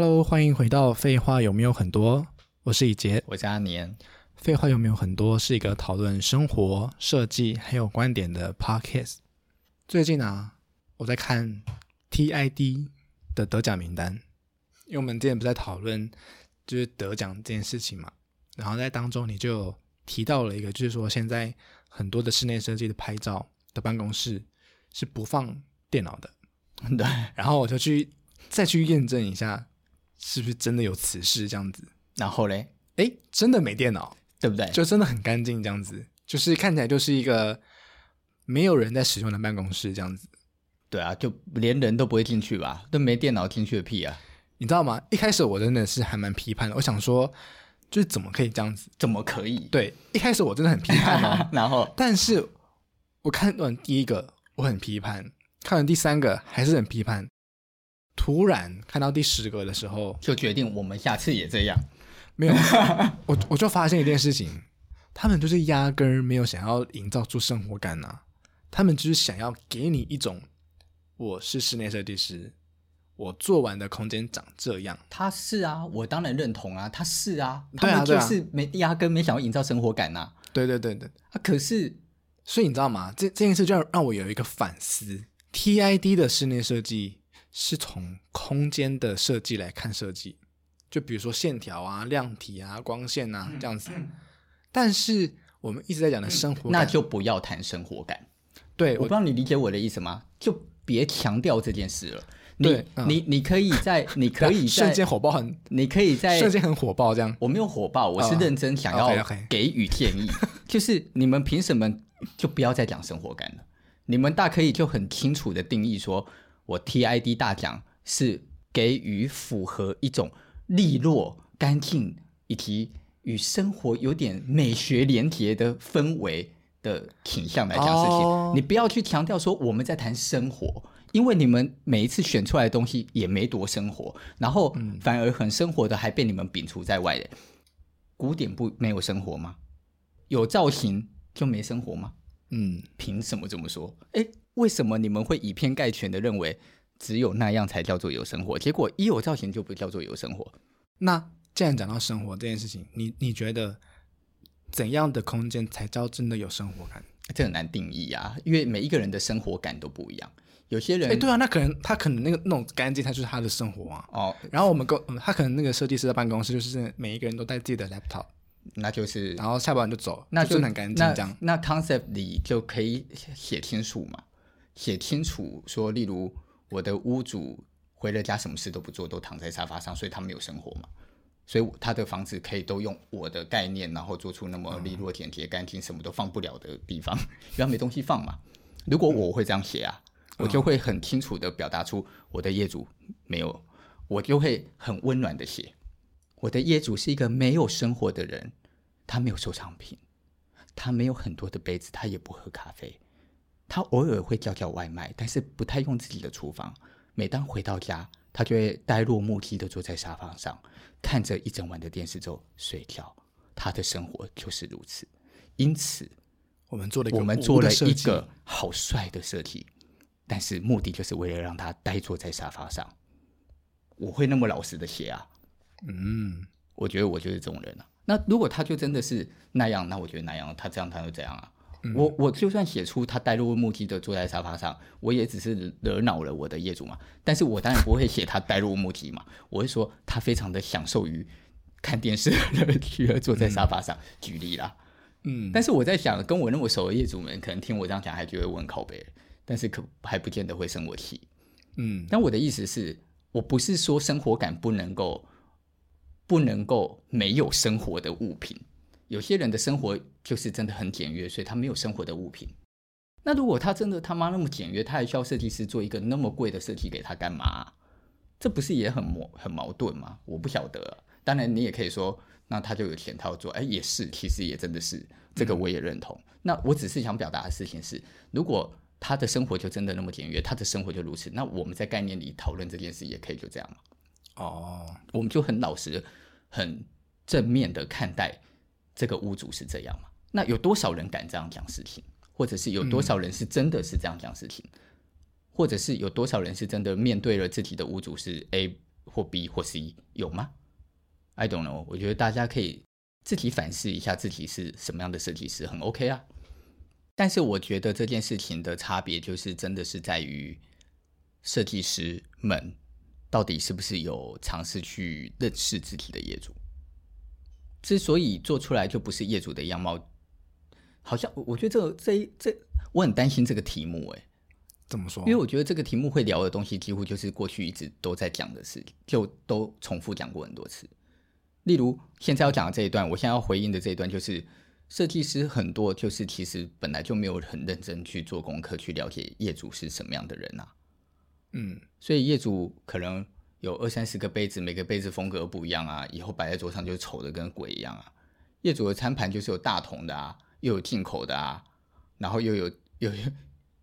Hello，欢迎回到《废话有没有很多》，我是以杰，我是阿年。废话有没有很多是一个讨论生活、设计还有观点的 podcast。最近啊，我在看 TID 的得奖名单，因为我们之前不是在讨论就是得奖这件事情嘛，然后在当中你就提到了一个，就是说现在很多的室内设计的拍照的办公室是不放电脑的，对，然后我就去再去验证一下，是不是真的有此事这样子。然后嘞，诶，真的没电脑。对不对？就真的很干净，这样子，就是看起来就是一个没有人在使用的办公室，这样子。对啊，就连人都不会进去吧？都没电脑进去的屁啊！你知道吗？一开始我真的是还蛮批判的，我想说，就是怎么可以这样子？怎么可以？对，一开始我真的很批判哦。然后，但是我看完第一个我很批判，看完第三个还是很批判，突然看到第十个的时候，就决定我们下次也这样。没有，我我就发现一件事情，他们就是压根儿没有想要营造出生活感呐、啊，他们就是想要给你一种，我是室内设计师，我做完的空间长这样。他是啊，我当然认同啊，他是啊，他们就是没、啊啊、压根没想要营造生活感呐、啊。对对对对，啊，可是，所以你知道吗？这这件事就让我有一个反思，TID 的室内设计是从空间的设计来看设计。就比如说线条啊、量体啊、光线啊这样子，但是我们一直在讲的生活感，那就不要谈生活感。对，我不知道你理解我的意思吗？就别强调这件事了。你对你你可以在你 可以在瞬间火爆很，你可以在瞬间很火爆这样。我没有火爆，我是认真想要给予建议。就是你们凭什么就不要再讲生活感了？你们大可以就很清楚的定义说，我 TID 大奖是给予符合一种。利落、干净，以及与生活有点美学连结的氛围的倾向来讲事情，oh. 你不要去强调说我们在谈生活，因为你们每一次选出来的东西也没多生活，然后反而很生活的还被你们摒除在外的。嗯、古典不没有生活吗？有造型就没生活吗？嗯，凭什么这么说？哎，为什么你们会以偏概全的认为？只有那样才叫做有生活，结果一有造型就不叫做有生活。那既然讲到生活这件事情，你你觉得怎样的空间才叫真的有生活感？这很难定义啊，因为每一个人的生活感都不一样。有些人，哎，对啊，那可能他可能那个那种干净，他就是他的生活啊。哦，然后我们公他可能那个设计师的办公室就是每一个人都带自己的 laptop，那就是，然后下班就走，那就，就很干净这样。那，那 concept 里就可以写清楚嘛，写清楚说，例如。我的屋主回了家，什么事都不做，都躺在沙发上，所以他没有生活嘛。所以他的房子可以都用我的概念，然后做出那么利落、简洁、干净，什么都放不了的地方，因为没东西放嘛。如果我会这样写啊，我就会很清楚地表达出我的业主没有，我就会很温暖地写，我的业主是一个没有生活的人，他没有收藏品，他没有很多的杯子，他也不喝咖啡。他偶尔会叫叫外卖，但是不太用自己的厨房。每当回到家，他就会呆若木鸡的坐在沙发上，看着一整晚的电视之后睡觉。他的生活就是如此。因此，我们做了一个我们做了一个好帅的设计，但是目的就是为了让他呆坐在沙发上。我会那么老实的写啊？嗯，我觉得我就是这种人啊。那如果他就真的是那样，那我觉得那样，他这样他就这样啊。嗯、我我就算写出他呆若木鸡的坐在沙发上，我也只是惹恼了我的业主嘛。但是我当然不会写他呆若木鸡嘛，我会说他非常的享受于看电视的乐趣而坐在沙发上。嗯、举例啦，嗯。但是我在想，跟我那么熟的业主们，可能听我这样讲，还觉得我很靠北，但是可还不见得会生我气。嗯。但我的意思是，我不是说生活感不能够不能够没有生活的物品。有些人的生活就是真的很简约，所以他没有生活的物品。那如果他真的他妈那么简约，他还需要设计师做一个那么贵的设计给他干嘛？这不是也很矛很矛盾吗？我不晓得。当然，你也可以说，那他就有钱他要做。哎，也是，其实也真的是这个，我也认同。嗯。那我只是想表达的事情是，如果他的生活就真的那么简约，他的生活就如此，那我们在概念里讨论这件事也可以就这样嘛。哦，我们就很老实、很正面的看待。这个屋主是这样吗？那有多少人敢这样讲事情？或者是有多少人是真的是这样讲事情？嗯、或者是有多少人是真的面对了自己的屋主是 A 或 B 或 C 有吗？I don't know。我觉得大家可以自己反思一下自己是什么样的设计师，很 OK 啊。但是我觉得这件事情的差别就是真的是在于设计师们到底是不是有尝试去认识自己的业主。之所以做出来就不是业主的样貌，好像我觉得这个这这我很担心这个题目哎。怎么说？因为我觉得这个题目会聊的东西，几乎就是过去一直都在讲的事情，就都重复讲过很多次。例如，现在要讲的这一段，我现在要回应的这一段，就是设计师很多就是其实本来就没有很认真去做功课，去了解业主是什么样的人啊。嗯，所以业主可能有二三十个杯子，每个杯子风格不一样啊，以后摆在桌上就丑的跟鬼一样啊。业主的餐盘就是有大桶的啊，又有进口的啊，然后又有又有。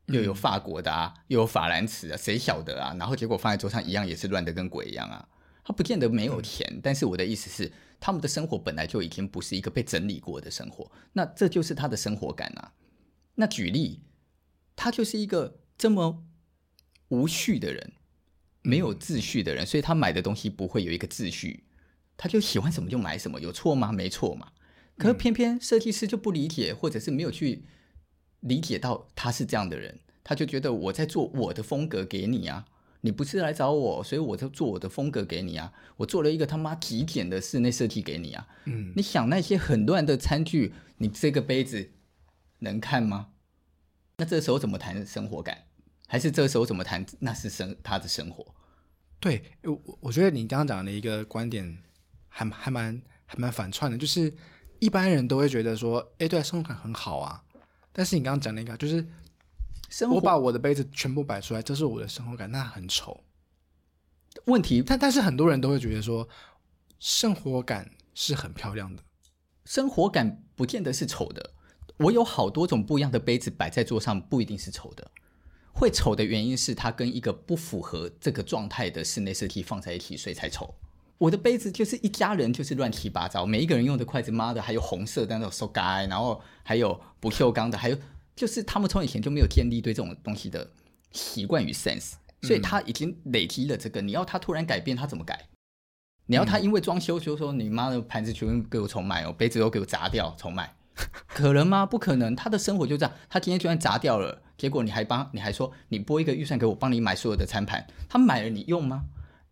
又有法国的啊，又有法兰瓷啊，谁晓得啊？然后结果放在桌上一样也是乱的跟鬼一样啊。他不见得没有钱，嗯、但是我的意思是，他们的生活本来就已经不是一个被整理过的生活，那这就是他的生活感啊。那举例，他就是一个这么无序的人，没有秩序的人，所以他买的东西不会有一个秩序，他就喜欢什么就买什么，有错吗？没错嘛。可是偏偏设计师就不理解，或者是没有去。理解到他是这样的人，他就觉得我在做我的风格给你啊，你不是来找我，所以我就做我的风格给你啊，我做了一个他妈极简的室内设计给你啊，嗯，你想那些很乱的餐具，你这个杯子能看吗？那这时候怎么谈生活感？还是这时候怎么谈那是生他的生活？对，我我觉得你刚刚讲的一个观点还还蛮还蛮反串的，就是一般人都会觉得说，哎，对，生活感很好啊。但是你刚刚讲那个，就是我把我的杯子全部摆出来，这是我的生活感，那很丑。问题，但但是很多人都会觉得说，生活感是很漂亮的，生活感不见得是丑的。我有好多种不一样的杯子摆在桌上，不一定是丑的。会丑的原因是它跟一个不符合这个状态的室内设计放在一起，所以才丑。我的杯子就是一家人，就是乱七八糟，每一个人用的筷子，妈的，还有红色的那种塑胶，然后还有不锈钢的，还有就是他们从以前就没有建立对这种东西的习惯与 sense，所以他已经累积了这个。你要他突然改变，他怎么改？你要他因为装修就说你妈的盘子全部给我重买哦，杯子都给我砸掉重买，可能吗？不可能。他的生活就这样，他今天就算砸掉了，结果你还帮你还说你拨一个预算给我帮你买所有的餐盘，他买了你用吗？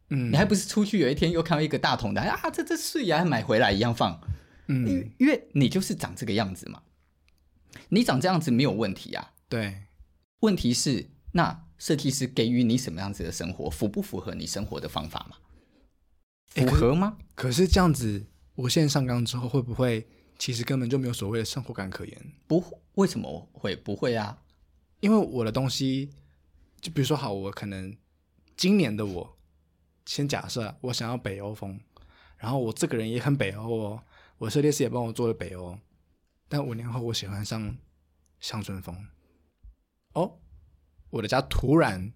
嗯，你还不是出去有一天又看到一个大桶的，啊，这这碎牙，还买回来一样放，嗯，因为因为你就是长这个样子嘛，你长这样子没有问题啊，对，问题是那设计师给予你什么样子的生活，符不符合你生活的方法嘛？符合吗？可是这样子无限上纲之后，会不会其实根本就没有所谓的生活感可言？不，为什么会不会啊？因为我的东西，就比如说好，我可能今年的我。先假设我想要北欧风，然后我这个人也很北欧哦，我设计师也帮我做了北欧，但五年后我喜欢上乡村风，哦，我的家突然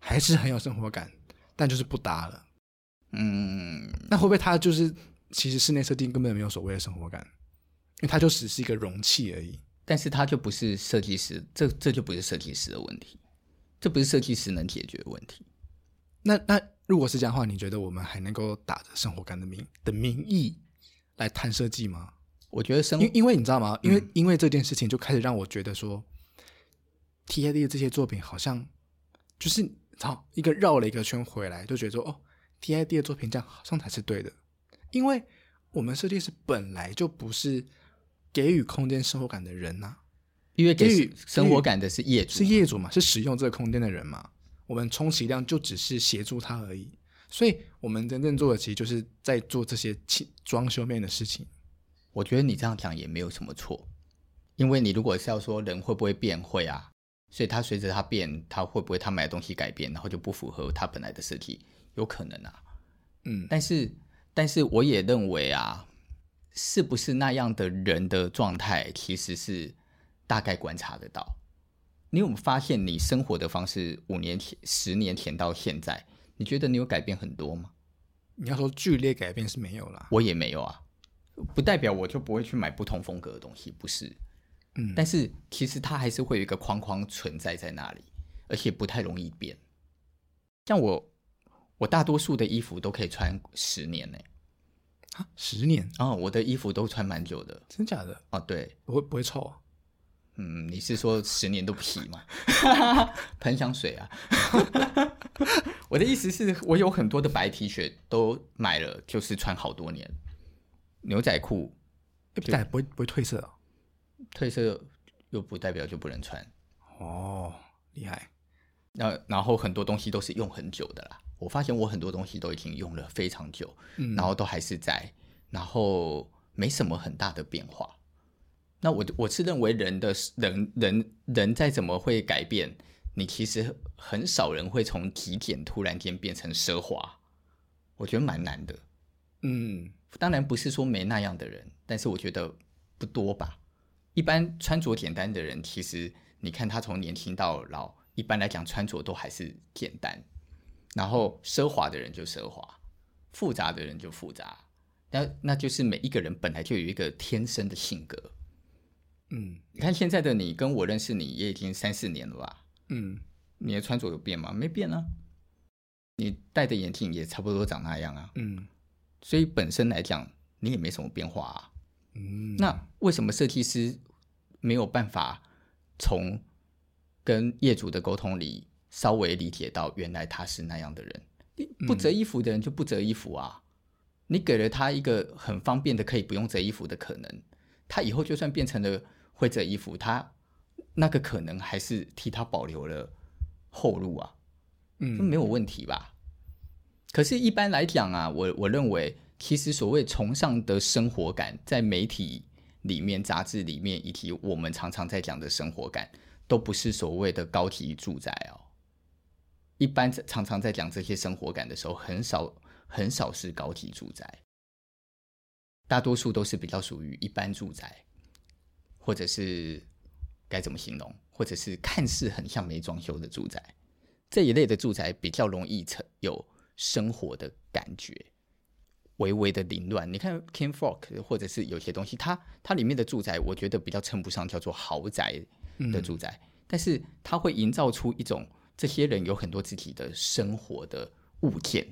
还是很有生活感，但就是不搭了，嗯，那会不会他就是其实室内设定根本没有所谓的生活感，因为它就只是一个容器而已，但是它就不是设计师，这这就不是设计师的问题，这不是设计师能解决的问题，那那。如果是这样的话，你觉得我们还能够打着生活感的名的名义来谈设计吗？我觉得生，因因为你知道吗？因为、嗯、因为这件事情就开始让我觉得说，TID 的这些作品好像就是好一个绕了一个圈回来，就觉得说哦，TID 的作品这样好像才是对的，因为我们设计师本来就不是给予空间生活感的人呐、啊，因为给予生活感的是业主，是业主嘛，是使用这个空间的人嘛。我们充其量就只是协助他而已，所以我们真正做的其实就是在做这些装修面的事情。我觉得你这样讲也没有什么错，因为你如果是要说人会不会变，会啊，所以他随着他变，他会不会他买的东西改变，然后就不符合他本来的设计，有可能啊，嗯，但是但是我也认为啊，是不是那样的人的状态，其实是大概观察得到。你有没有发现，你生活的方式五年前、十年前到现在，你觉得你有改变很多吗？你要说剧烈改变是没有啦，我也没有啊，不代表我就不会去买不同风格的东西，不是。嗯，但是其实它还是会有一个框框存在在那里，而且不太容易变。像我，我大多数的衣服都可以穿十年呢。啊，十年哦，我的衣服都穿蛮久的，真假的？哦，对，不会不会臭啊？嗯，你是说十年都不洗吗？喷香水啊！我的意思是我有很多的白 T 恤都买了，就是穿好多年。牛仔裤，不会不会不会褪色啊？褪色又不代表就不能穿。哦，厉害。那然后很多东西都是用很久的啦。我发现我很多东西都已经用了非常久，嗯，然后都还是在，然后没什么很大的变化。那我我是认为人的人人人再怎么会改变，你其实很少人会从极简突然间变成奢华，我觉得蛮难的。嗯，当然不是说没那样的人，但是我觉得不多吧。一般穿着简单的人，其实你看他从年轻到老，一般来讲穿着都还是简单。然后奢华的人就奢华，复杂的人就复杂。那那就是每一个人本来就有一个天生的性格。嗯，你看现在的你跟我认识你也已经三四年了吧？嗯，你的穿着有变吗？没变啊。你戴的眼镜也差不多长那样啊。嗯，所以本身来讲你也没什么变化啊。嗯，那为什么设计师没有办法从跟业主的沟通里稍微理解到原来他是那样的人？不折衣服的人就不折衣服啊。你给了他一个很方便的可以不用折衣服的可能，他以后就算变成了。会折衣服，他那个可能还是替他保留了后路啊，嗯，没有问题吧？可是，一般来讲啊，我我认为，其实所谓崇尚的生活感，在媒体里面、杂志里面，以及我们常常在讲的生活感，都不是所谓的高级住宅哦。一般常常在讲这些生活感的时候，很少很少是高级住宅，大多数都是比较属于一般住宅。或者是该怎么形容？或者是看似很像没装修的住宅，这一类的住宅比较容易成有生活的感觉，微微的凌乱。你看 King Fork 或者是有些东西，它它里面的住宅，我觉得比较称不上叫做豪宅的住宅，嗯、但是它会营造出一种这些人有很多自己的生活的物件。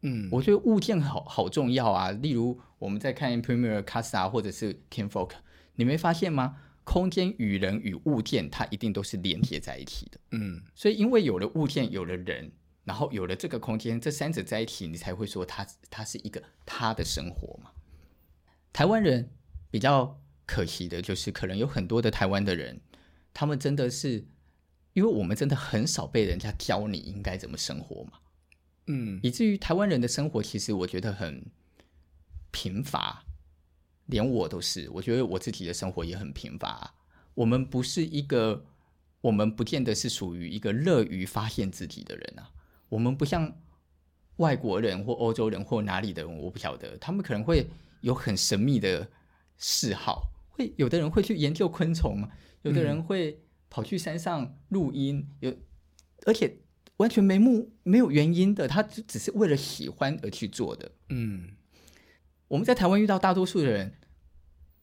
嗯，我觉得物件好好重要啊。例如我们在看 Premier Casa 或者是 Kinfolk。你没发现吗？空间与人与物件，它一定都是连接在一起的。嗯，所以因为有了物件，有了人，然后有了这个空间，这三者在一起，你才会说它它是一个他的生活嘛。台湾人比较可惜的就是，可能有很多的台湾的人，他们真的是，因为我们真的很少被人家教你应该怎么生活嘛。嗯，以至于台湾人的生活，其实我觉得很贫乏。连我都是，我觉得我自己的生活也很贫乏。我们不是一个，我们不见得是属于一个乐于发现自己的人啊。我们不像外国人或欧洲人或哪里的人，我不晓得，他们可能会有很神秘的嗜好，会有的人会去研究昆虫，有的人会跑去山上录音，有而且完全没目没有原因的，他就只是为了喜欢而去做的。嗯。我们在台湾遇到大多数的人，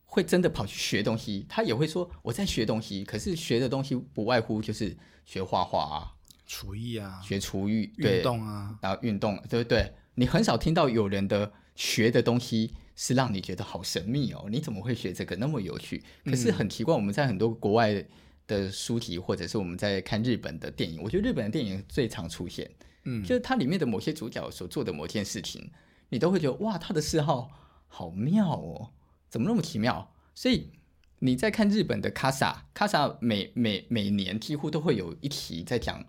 会真的跑去学东西。他也会说我在学东西，可是学的东西不外乎就是学画画啊、厨艺啊、学厨艺、运动啊，然后运动，对不对？你很少听到有人的学的东西是让你觉得好神秘哦。你怎么会学这个那么有趣？可是很奇怪，我们在很多国外的书籍，或者是我们在看日本的电影，我觉得日本的电影最常出现，嗯，就是它里面的某些主角所做的某件事情。你都会觉得哇，他的嗜好好妙哦，怎么那么奇妙？所以你在看日本的 Casa，Casa 每每每年几乎都会有一题在讲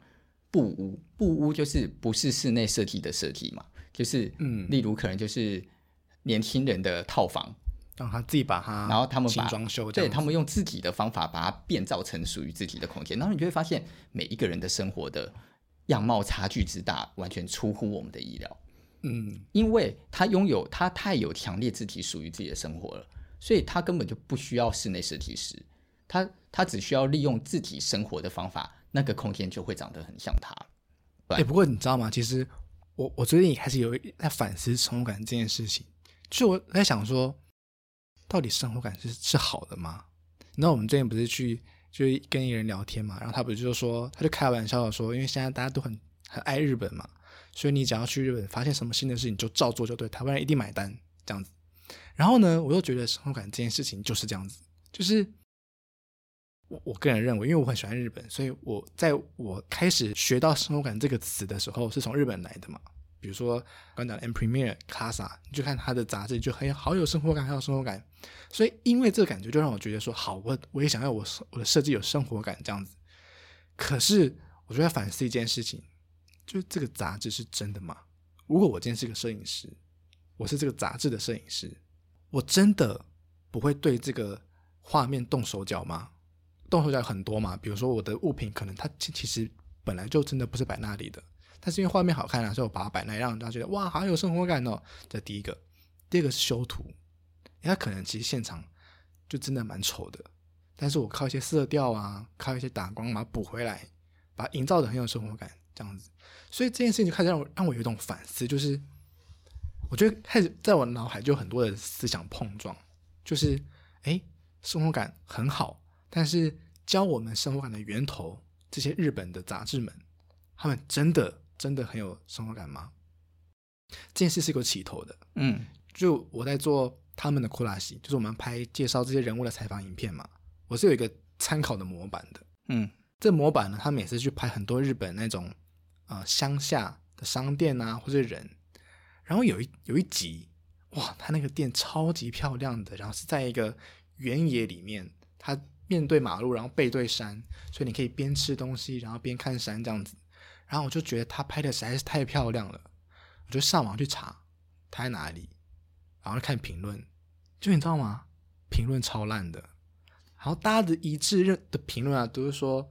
布屋，布屋就是不是室内设计的设计嘛，就是嗯，例如可能就是年轻人的套房，让他自己把它，然后他们把装修，对，他们用自己的方法把它变造成属于自己的空间，然后你就会发现每一个人的生活的样貌差距之大，完全出乎我们的意料。嗯，因为他拥有他太有强烈自己属于自己的生活了，所以他根本就不需要室内设计师，他他只需要利用自己生活的方法，那个空间就会长得很像他。哎、欸，不过你知道吗？其实我我最近也开始有在反思生活感这件事情，就我在想说，到底生活感是是好的吗？那我们最近不是去就跟一个人聊天嘛，然后他不是就说，他就开玩笑的说，因为现在大家都很很爱日本嘛。所以你只要去日本发现什么新的事情，就照做就对，台湾人一定买单这样子。然后呢，我又觉得生活感这件事情就是这样子，就是我我个人认为，因为我很喜欢日本，所以我在我开始学到生活感这个词的时候，是从日本来的嘛。比如说刚讲的 M Premier Casa，你就看他的杂志，就很好有生活感，很有生活感。所以因为这个感觉，就让我觉得说，好，我我也想要我我的设计有生活感这样子。可是我就在反思一件事情，就是这个杂志是真的吗？如果我今天是个摄影师，我是这个杂志的摄影师，我真的不会对这个画面动手脚吗？动手脚很多嘛，比如说我的物品可能它其其实本来就真的不是摆那里的。但是因为画面好看啊，所以我把它摆那，让大家觉得哇，好有生活感哦。这第一个，第二个是修图，因为它可能其实现场就真的蛮丑的，但是我靠一些色调啊，靠一些打光把它补回来，把它营造的很有生活感，这样子。所以这件事情就开始让我让我有一种反思，就是我觉得开始在我脑海就有很多的思想碰撞，就是哎，生活感很好，但是教我们生活感的源头，这些日本的杂志们，他们真的。真的很有生活感吗？这件事是有起头的，嗯，就我在做他们的库拉西，就是我们拍介绍这些人物的采访影片嘛，我是有一个参考的模板的，嗯，这模板呢，他每次去拍很多日本那种呃乡下的商店啊，或者人，然后有一有一集，哇，他那个店超级漂亮的，然后是在一个原野里面，他面对马路，然后背对山，所以你可以边吃东西，然后边看山这样子。然后我就觉得他拍的实在是太漂亮了，我就上网去查他在哪里，然后看评论，就你知道吗？评论超烂的，然后大家的一致认的评论啊，都是说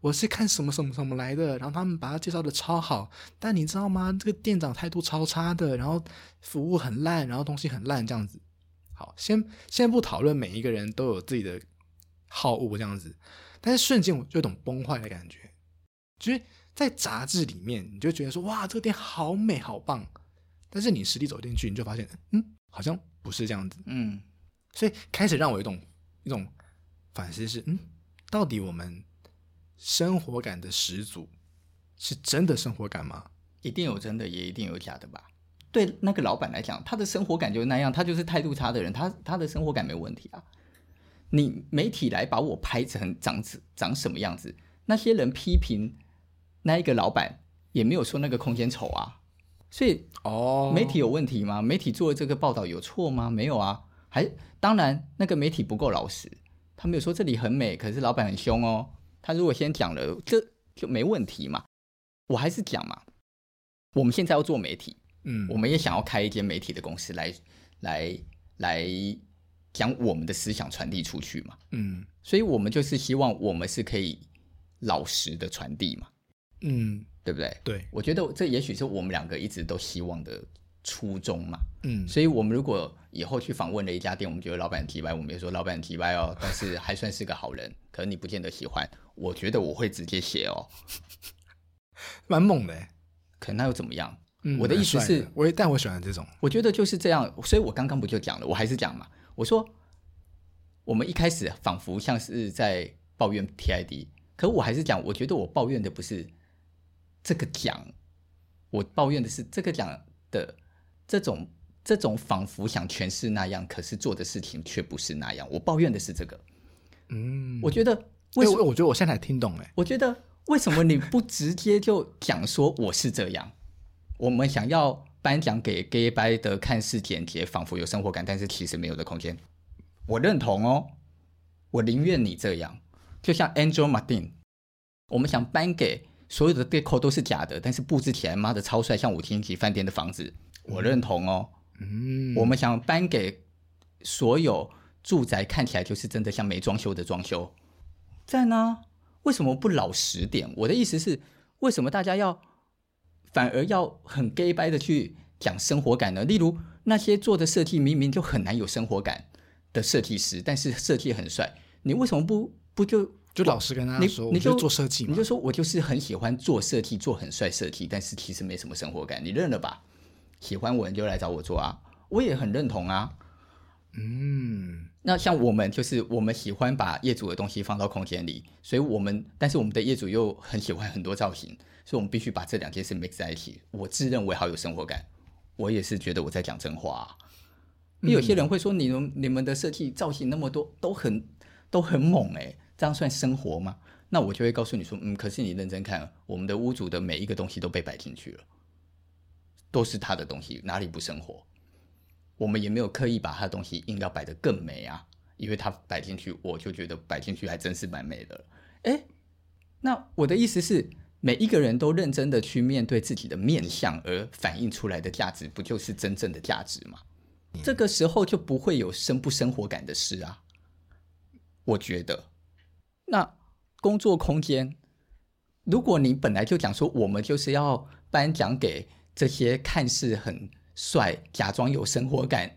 我是看什么什么什么来的，然后他们把他介绍的超好，但你知道吗？这个店长态度超差的，然后服务很烂，然后东西很烂，这样子。好，先先不讨论每一个人都有自己的好恶这样子，但是瞬间我就有种崩坏的感觉，就是。在杂志里面，你就觉得说哇，这个店好美好棒，但是你实地走进去，你就发现，嗯，好像不是这样子，嗯，所以开始让我有一种一种反思是，嗯，到底我们生活感的始祖是真的生活感吗？一定有真的，也一定有假的吧？对那个老板来讲，他的生活感就是那样，他就是态度差的人，他他的生活感没问题啊。你媒体来把我拍成长子长什么样子，那些人批评。那一个老板也没有说那个空间丑啊，所以哦，媒体有问题吗？Oh. 媒体做的这个报道有错吗？没有啊，还当然那个媒体不够老实，他没有说这里很美，可是老板很凶哦。他如果先讲了，这就没问题嘛。我还是讲嘛，我们现在要做媒体，嗯，我们也想要开一间媒体的公司来来来将我们的思想传递出去嘛，嗯，所以我们就是希望我们是可以老实的传递嘛。嗯，对不对？对，我觉得这也许是我们两个一直都希望的初衷嘛。嗯，所以我们如果以后去访问了一家店，我们觉得老板提白，我们也说老板提白哦，但是还算是个好人，可能你不见得喜欢。我觉得我会直接写哦，蛮猛的，可能那又怎么样？嗯，我的意思是，我也但我喜欢这种，我觉得就是这样。所以我刚刚不就讲了，我还是讲嘛。我说我们一开始仿佛像是在抱怨 TID，可我还是讲，我觉得我抱怨的不是。这个奖，我抱怨的是这个奖的这种这种仿佛想诠释那样，可是做的事情却不是那样。我抱怨的是这个。嗯，我觉得为什么？我觉得我现在才听懂哎。我觉得为什么你不直接就讲说我是这样？我们想要颁奖给 gay 掰的看似简洁，仿佛有生活感，但是其实没有的空间。我认同哦，我宁愿你这样。就像 Angel Martin，我们想颁给。所有的 decor 都是假的，但是布置起来，妈的超帅，像五星级饭店的房子，我认同哦。嗯，我们想颁给所有住宅看起来就是真的像没装修的装修，在呢？为什么不老实点？我的意思是，为什么大家要反而要很 gay 掰的去讲生活感呢？例如那些做的设计明明就很难有生活感的设计师，但是设计很帅，你为什么不不就？就老实跟他说，你，你就做设计，你就说我就是很喜欢做设计，做很帅设计，但是其实没什么生活感，你认了吧？喜欢我你就来找我做啊，我也很认同啊。嗯，那像我们就是我们喜欢把业主的东西放到空间里，所以我们但是我们的业主又很喜欢很多造型，所以我们必须把这两件事 mix 在一起。我自认为好有生活感，我也是觉得我在讲真话啊。因为有些人会说，你们你们的设计造型那么多都很都很猛诶，这样算生活吗？那我就会告诉你说，嗯，可是你认真看，我们的屋主的每一个东西都被摆进去了，都是他的东西，哪里不生活？我们也没有刻意把他的东西硬要摆得更美啊，因为他摆进去，我就觉得摆进去还真是蛮美的。诶，那我的意思是，每一个人都认真的去面对自己的面相，而反映出来的价值，不就是真正的价值吗？嗯。这个时候就不会有生不生活感的事啊。我觉得，那工作空间，如果你本来就讲说，我们就是要颁奖给这些看似很。帅，假装有生活感，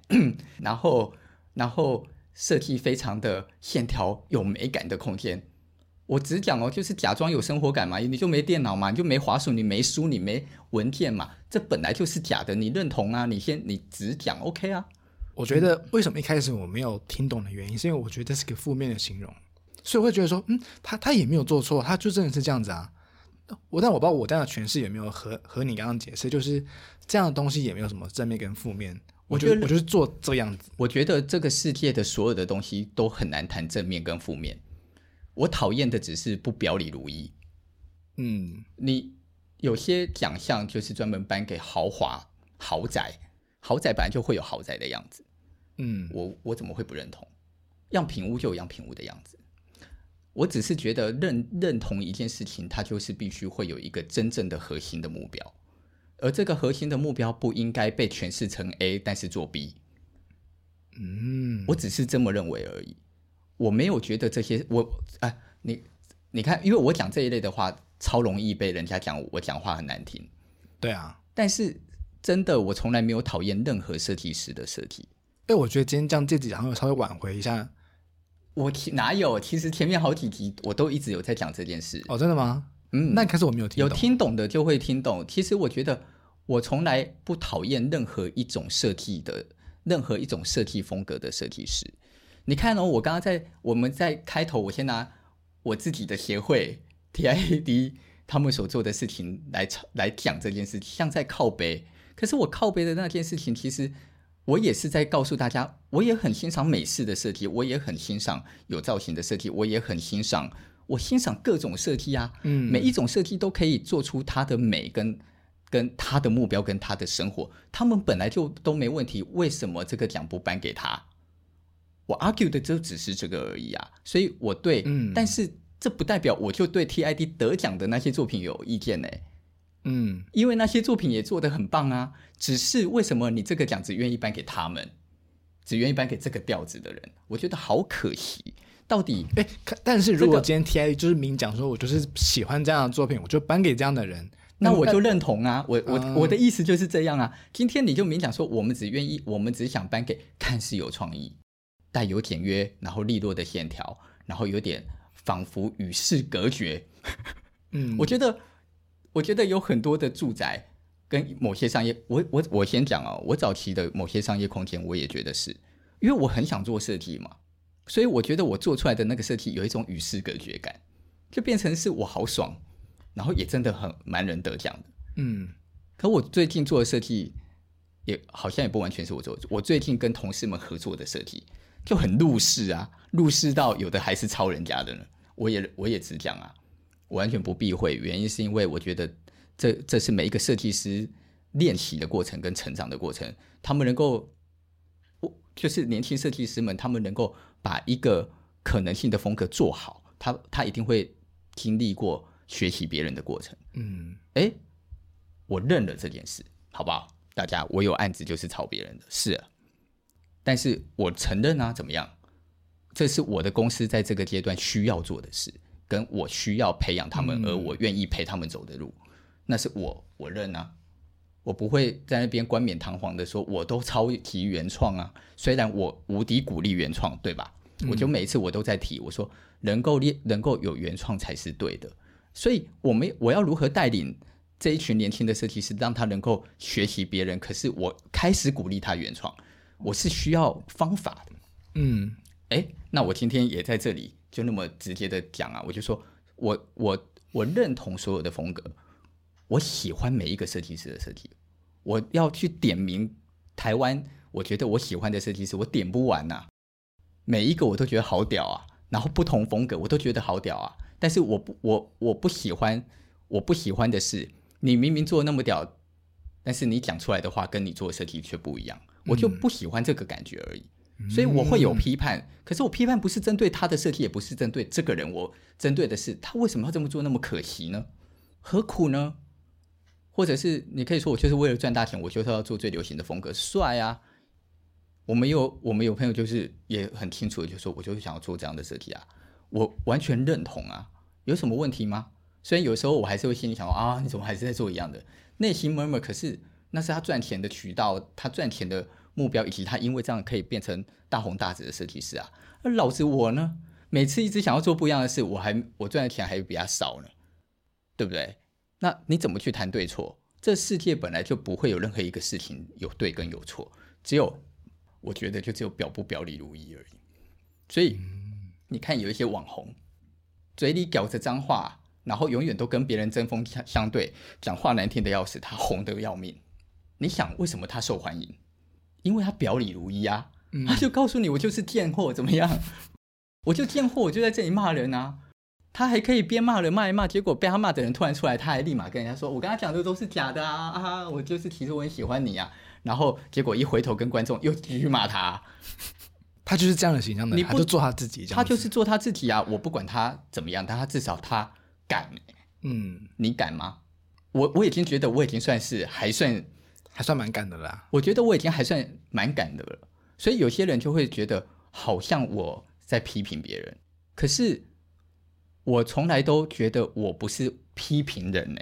然后，然后设计非常的线条有美感的空间。我只讲哦，就是假装有生活感嘛，你就没电脑嘛，你就没滑鼠，你没书，你没文件嘛，这本来就是假的，你认同啊？你先，你只讲 OK 啊？我觉得为什么一开始我没有听懂的原因，是因为我觉得这是个负面的形容，所以我会觉得说，嗯，他他也没有做错，他就真的是这样子啊。我但我不知道我这样的诠释有没有和和你刚刚解释，就是这样的东西也没有什么正面跟负面。我觉得我就是做这样子。我觉得这个世界的所有的东西都很难谈正面跟负面。我讨厌的只是不表里如一。嗯，你有些奖项就是专门颁给豪华豪宅，豪宅本来就会有豪宅的样子。嗯，我我怎么会不认同？样品屋就有样品屋的样子。我只是觉得认认同一件事情，它就是必须会有一个真正的核心的目标，而这个核心的目标不应该被诠释成 A，但是做 B。嗯，我只是这么认为而已。我没有觉得这些我哎，你你看，因为我讲这一类的话，超容易被人家讲我讲话很难听。对啊，但是真的，我从来没有讨厌任何设计师的设计。哎，我觉得今天这样这几讲，稍微挽回一下。我哪有？其实前面好几集我都一直有在讲这件事。哦，真的吗？嗯，那可是我没有听懂。有听懂的就会听懂。其实我觉得我从来不讨厌任何一种设计的任何一种设计风格的设计师。你看哦，我刚刚在我们在开头，我先拿我自己的协会 TIAD 他们所做的事情来来讲这件事，像在靠北。可是我靠北的那件事情，其实。我也是在告诉大家，我也很欣赏美式的设计，我也很欣赏有造型的设计，我也很欣赏，我欣赏各种设计啊。嗯，每一种设计都可以做出它的美跟跟他的目标跟他的生活，他们本来就都没问题，为什么这个奖不颁给他？我 argue 的就只是这个而已啊。所以我对，嗯，但是这不代表我就对 TID 得奖的那些作品有意见呢。嗯，因为那些作品也做得很棒啊，只是为什么你这个奖只愿意颁给他们，只愿意颁给这个调子的人？我觉得好可惜。到底，哎，但是如果今天 TID 就是明讲说，我就是喜欢这样的作品，我就颁给这样的人，那我就认同啊。我我我的意思就是这样啊。今天你就明讲说，我们只愿意，我们只想颁给看似有创意、带有简约，然后利落的线条，然后有点仿佛与世隔绝。嗯，我觉得。我觉得有很多的住宅跟某些商业，我我我先讲哦，我早期的某些商业空间，我也觉得是，因为我很想做设计嘛，所以我觉得我做出来的那个设计有一种与世隔绝感，就变成是我好爽，然后也真的很蛮人得奖的，嗯。可我最近做的设计，也好像也不完全是我做，我最近跟同事们合作的设计就很入世啊，入世到有的还是抄人家的呢，我也我也只讲啊。我完全不避讳，原因是因为我觉得这这是每一个设计师练习的过程跟成长的过程。他们能够，我就是年轻设计师们，他们能够把一个可能性的风格做好，他他一定会经历过学习别人的过程。嗯，哎，我认了这件事，好不好？大家，我有案子就是抄别人的，是啊，但是我承认啊，怎么样？这是我的公司在这个阶段需要做的事。跟我需要培养他们，而我愿意陪他们走的路，嗯、那是我我认啊，我不会在那边冠冕堂皇的说我都超级原创啊。虽然我无敌鼓励原创，对吧？嗯、我就每一次我都在提，我说能够练能够有原创才是对的。所以我们我要如何带领这一群年轻的设计师，让他能够学习别人？可是我开始鼓励他原创，我是需要方法的。嗯，哎，那我今天也在这里就那么直接的讲啊，我就说我我我认同所有的风格，我喜欢每一个设计师的设计，我要去点名台湾，我觉得我喜欢的设计师，我点不完呐、啊，每一个我都觉得好屌啊，然后不同风格我都觉得好屌啊，但是我不我我不喜欢，我不喜欢的是你明明做那么屌，但是你讲出来的话跟你做的设计却不一样，我就不喜欢这个感觉而已。所以我会有批判，嗯、可是我批判不是针对他的设计，也不是针对这个人，我针对的是他为什么要这么做，那么可惜呢？何苦呢？或者是你可以说我就是为了赚大钱，我就是要做最流行的风格，帅啊！我们有我们有朋友就是也很清楚的就说，我就是想要做这样的设计啊，我完全认同啊，有什么问题吗？虽然有时候我还是会心里想啊，你怎么还是在做一样的？内心 murmur，可是那是他赚钱的渠道，他赚钱的。目标以及他因为这样可以变成大红大紫的设计师啊，而老子我呢，每次一直想要做不一样的事，我还我赚的钱还比他少呢，对不对？那你怎么去谈对错？这世界本来就不会有任何一个事情有对跟有错，只有我觉得就只有表不表里如一而已。所以你看有一些网红嘴里叼着脏话，然后永远都跟别人针锋相相对，讲话难听的要死，他红得要命。你想为什么他受欢迎？因为他表里如一啊，嗯、他就告诉你我就是贱货，怎么样？我就贱货，我就在这里骂人啊。他还可以边骂人骂一骂，结果被他骂的人突然出来，他还立马跟人家说：“我跟他讲的都是假的啊啊！我就是其实我很喜欢你啊。”然后结果一回头跟观众又继续骂他，他就是这样的形象的，你不他就做他自己，他就是做他自己啊！我不管他怎么样，但他至少他敢。嗯，你敢吗？我我已经觉得我已经算是还算。还算蛮敢的啦，我觉得我已经还算蛮敢的了，所以有些人就会觉得好像我在批评别人，可是我从来都觉得我不是批评人呢，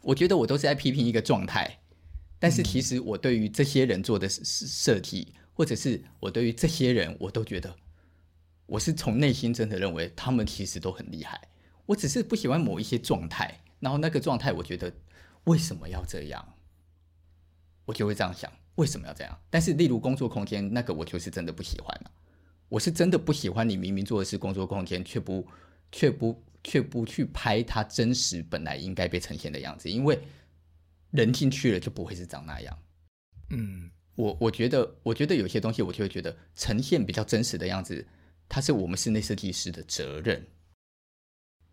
我觉得我都是在批评一个状态，但是其实我对于这些人做的设计，或者是我对于这些人，我都觉得我是从内心真的认为他们其实都很厉害，我只是不喜欢某一些状态，然后那个状态我觉得为什么要这样？我就会这样想，为什么要这样？但是，例如工作空间那个，我就是真的不喜欢了。我是真的不喜欢你明明做的是工作空间，却不、却不、却不去拍它真实本来应该被呈现的样子，因为人进去了就不会是长那样。嗯，我我觉得，我觉得有些东西，我就会觉得呈现比较真实的样子，它是我们室内设计师的责任。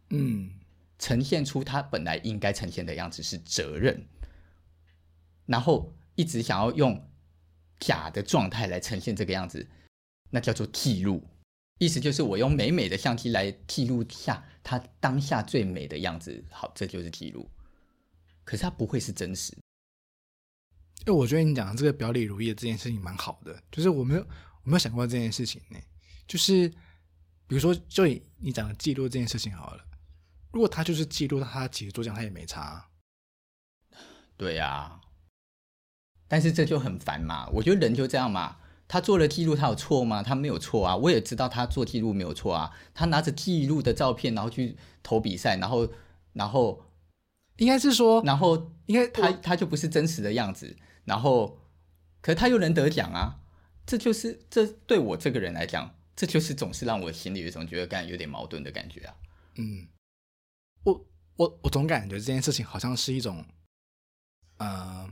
嗯，呈现出它本来应该呈现的样子是责任，然后。一直想要用假的状态来呈现这个样子，那叫做记录。意思就是我用美美的相机来记录下它当下最美的样子。好，这就是记录。可是它不会是真实。因为我觉得你讲的这个表里如一的这件事情蛮好的，就是我没有我没有想过这件事情呢。就是比如说，就你你讲的记录这件事情好了，如果他就是记录，他其实做这样他也没差。对呀、啊。但是这就很烦嘛，我觉得人就这样嘛。他做了记录，他有错吗？他没有错啊。我也知道他做记录没有错啊。他拿着记录的照片，然后去投比赛，然后，然后应该是说，然后应该他他就不是真实的样子。然后，可是他又能得奖啊。这就是这对我这个人来讲，这就是总是让我心里有一种觉得感有点矛盾的感觉啊。嗯，我我我总感觉这件事情好像是一种，嗯、呃。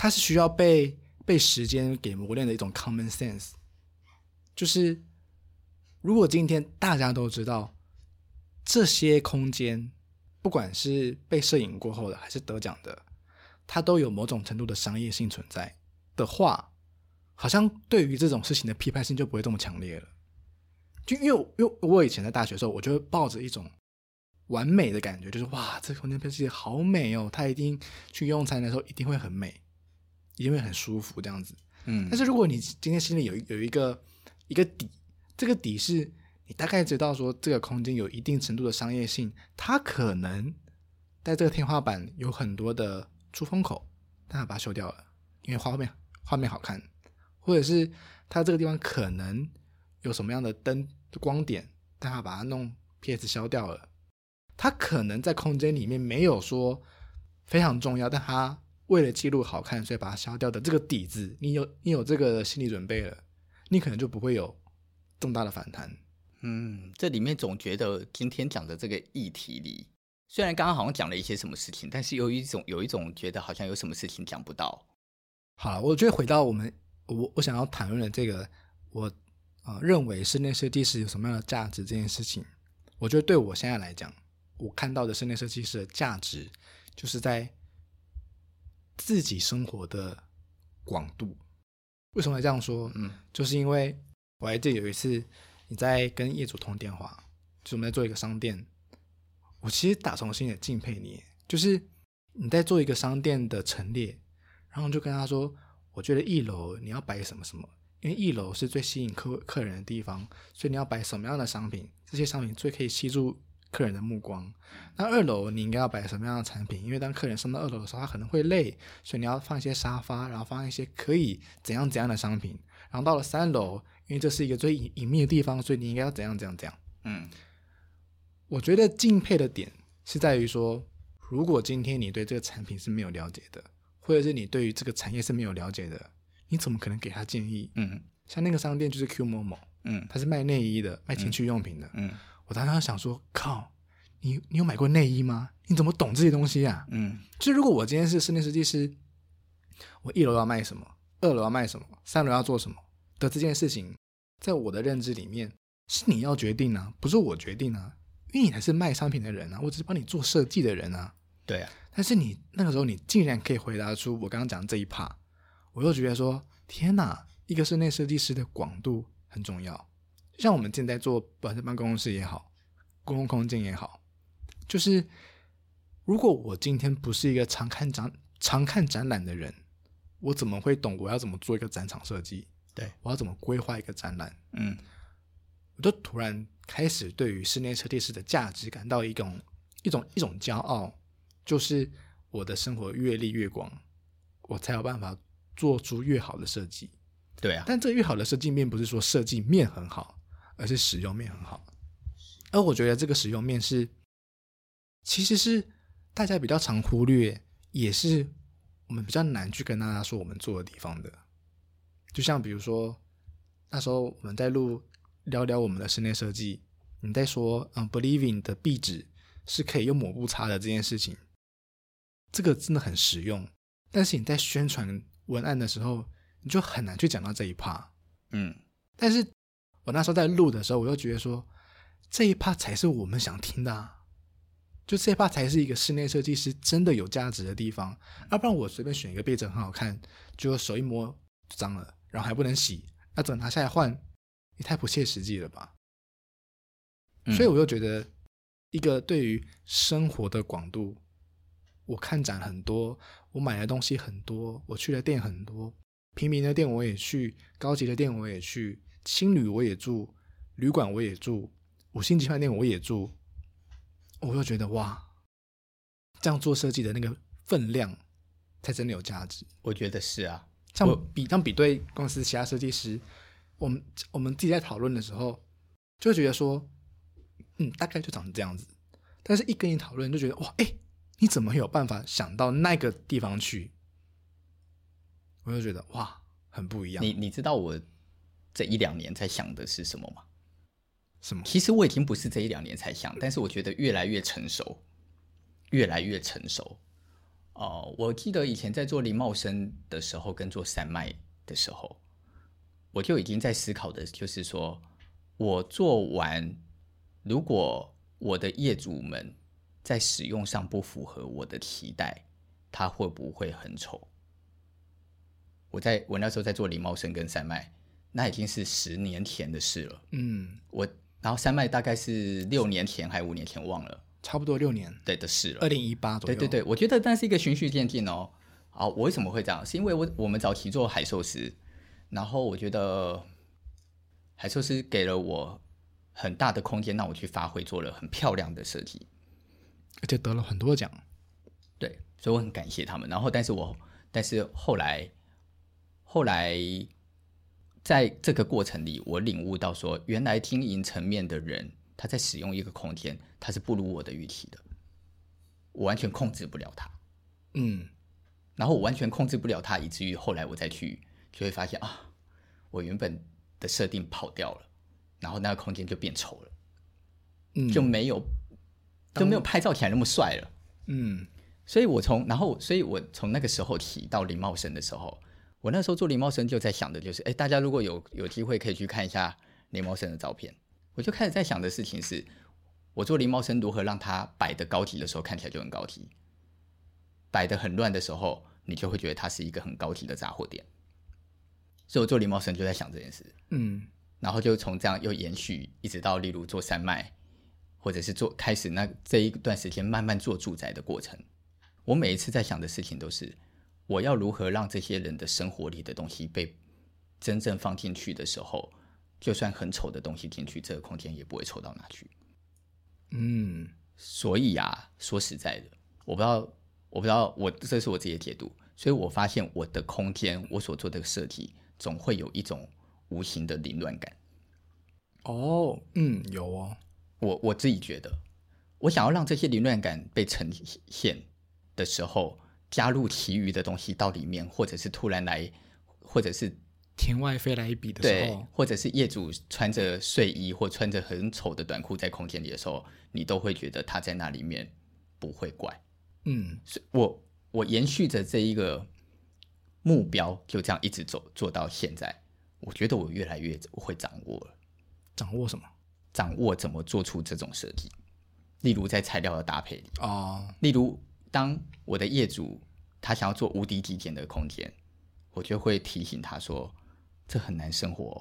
它是需要被被时间给磨练的一种 common sense，就是如果今天大家都知道这些空间，不管是被摄影过后的还是得奖的，它都有某种程度的商业性存在的话，好像对于这种事情的批判性就不会这么强烈了。就因为因为我以前在大学的时候，我就抱着一种完美的感觉，就是哇，这空间设计好美哦，他一定去用餐的时候一定会很美。因为很舒服这样子，嗯，但是如果你今天心里有有一个一个底，这个底是你大概知道说这个空间有一定程度的商业性，它可能在这个天花板有很多的出风口，但它把它修掉了，因为画面画面好看，或者是它这个地方可能有什么样的灯光点，但它把它弄 PS 消掉了，它可能在空间里面没有说非常重要，但它。为了记录好看，所以把它消掉的这个底子，你有你有这个心理准备了，你可能就不会有重大的反弹。嗯，这里面总觉得今天讲的这个议题里，虽然刚刚好像讲了一些什么事情，但是有一种有一种觉得好像有什么事情讲不到。好了，我觉得回到我们我我想要谈论的这个，我啊、呃、认为室内设计师有什么样的价值这件事情，我觉得对我现在来讲，我看到的室内设计师的价值，就是在自己生活的广度。为什么会这样说？嗯，就是因为我还记得有一次。你在跟业主通电话，就是我们在做一个商店。我其实打从心里敬佩你，就是你在做一个商店的陈列，然后就跟他说：“我觉得一楼你要摆什么什么，因为一楼是最吸引客客人的地方，所以你要摆什么样的商品，这些商品最可以吸住客人的目光。那二楼你应该要摆什么样的产品？因为当客人上到二楼的时候，他可能会累，所以你要放一些沙发，然后放一些可以怎样怎样的商品。然后到了三楼。”因为这是一个最隐隐秘的地方，所以你应该要怎样怎样怎样。嗯，我觉得敬佩的点是在于说，如果今天你对这个产品是没有了解的，或者是你对于这个产业是没有了解的，你怎么可能给他建议？嗯，像那个商店就是 Q 某某，嗯，他是卖内衣的，卖情趣用品的。嗯，嗯，我当时想说，靠，你你有买过内衣吗？你怎么懂这些东西啊？嗯，就如果我今天是室内设计师，我一楼要卖什么，二楼要卖什么，三楼要做什么？的这件事情，在我的认知里面是你要决定啊，不是我决定啊，因为你才是卖商品的人啊，我只是帮你做设计的人啊。对啊，但是你那个时候你竟然可以回答出我刚刚讲的这一 part，我又觉得说天哪，一个室内设计师的广度很重要。像我们现在做，不管是办公室也好，公共空间也好，就是如果我今天不是一个常看展常看展览的人，我怎么会懂我要怎么做一个展场设计？对，我要怎么规划一个展览？嗯，我就突然开始对于室内设计师的价值感到一种一种一种骄傲，就是我的生活阅历越广，我才有办法做出越好的设计。对啊，但这越好的设计面不是说设计面很好，而是使用面很好。而我觉得这个使用面是，其实是大家比较常忽略，也是我们比较难去跟大家说我们做的地方的。就像比如说，那时候我们在录聊聊我们的室内设计，你在说嗯，Believing 的壁纸是可以用抹布擦的这件事情，这个真的很实用。但是你在宣传文案的时候，你就很难去讲到这一 part。嗯，但是我那时候在录的时候，我就觉得说这一 part 才是我们想听的啊，就这一 part 才是一个室内设计师真的有价值的地方。要不然我随便选一个被子很好看，就手一摸就脏了。然后还不能洗，那怎么拿下来换？也太不切实际了吧！嗯、所以我就觉得，一个对于生活的广度，我看展很多，我买的东西很多，我去的店很多，平民的店我也去，高级的店我也去，青旅我也住，旅馆我也住，五星级饭店我也住，我就觉得哇，这样做设计的那个分量，才真的有价值。我觉得是啊。像比像比对公司其他设计师，我们我们自己在讨论的时候，就会觉得说，嗯，大概就长成这样子。但是一跟你讨论，就觉得哇，哎，你怎么有办法想到那个地方去？我就觉得哇，很不一样。你你知道我这一两年在想的是什么吗？什么？其实我已经不是这一两年才想，但是我觉得越来越成熟，越来越成熟。哦，我记得以前在做林茂生的时候，跟做山脉的时候，我就已经在思考的，就是说，我做完，如果我的业主们在使用上不符合我的期待，他会不会很丑？我在我那时候在做林茂生跟山脉，那已经是十年前的事了。嗯，我然后山脉大概是六年前还是五年前忘了。差不多六年对的事了，二零一八左右。对对对，我觉得那是一个循序渐进哦。啊，我为什么会这样？是因为我我们早期做海寿司，然后我觉得海寿司给了我很大的空间，让我去发挥，做了很漂亮的设计，而且得了很多奖。对，所以我很感谢他们。然后，但是我但是后来后来在这个过程里，我领悟到说，原来经营层面的人。他在使用一个空间，他是不如我的预期的，我完全控制不了他，嗯，然后我完全控制不了他，以至于后来我再去就会发现啊，我原本的设定跑掉了，然后那个空间就变丑了，嗯，就没有就没有拍照起来那么帅了。嗯，所以我从然后，所以我从那个时候起到林茂生的时候，我那时候做林茂生就在想的就是，哎，大家如果有有机会可以去看一下林茂生的照片，我就开始在想的事情是，我做林茂生如何让它摆的高级的时候看起来就很高级，摆的很乱的时候，你就会觉得它是一个很高级的杂货店。所以我做林茂生就在想这件事，嗯，然后就从这样又延续一直到例如做山脉。或者是做开始那这一段时间慢慢做住宅的过程，我每一次在想的事情都是，我要如何让这些人的生活里的东西被真正放进去的时候，就算很丑的东西进去，这个空间也不会丑到哪去。嗯，所以啊，说实在的，我不知道，我不知道，我这是我自己的解读，所以我发现我的空间，我所做的设计，总会有一种无形的凌乱感。哦，嗯，有哦。我我自己觉得，我想要让这些凌乱感被呈现的时候，加入其余的东西到里面，或者是突然来，或者是天外飞来一笔的时候，或者是业主穿着睡衣或穿着很丑的短裤在空间里的时候，你都会觉得他在那里面不会怪。嗯，所以我我延续着这一个目标，就这样一直走做到现在，我觉得我越来越会掌握了。掌握什么？掌握怎么做出这种设计，例如在材料的搭配里哦，例如当我的业主他想要做无敌极简的空间，我就会提醒他说，这很难生活哦。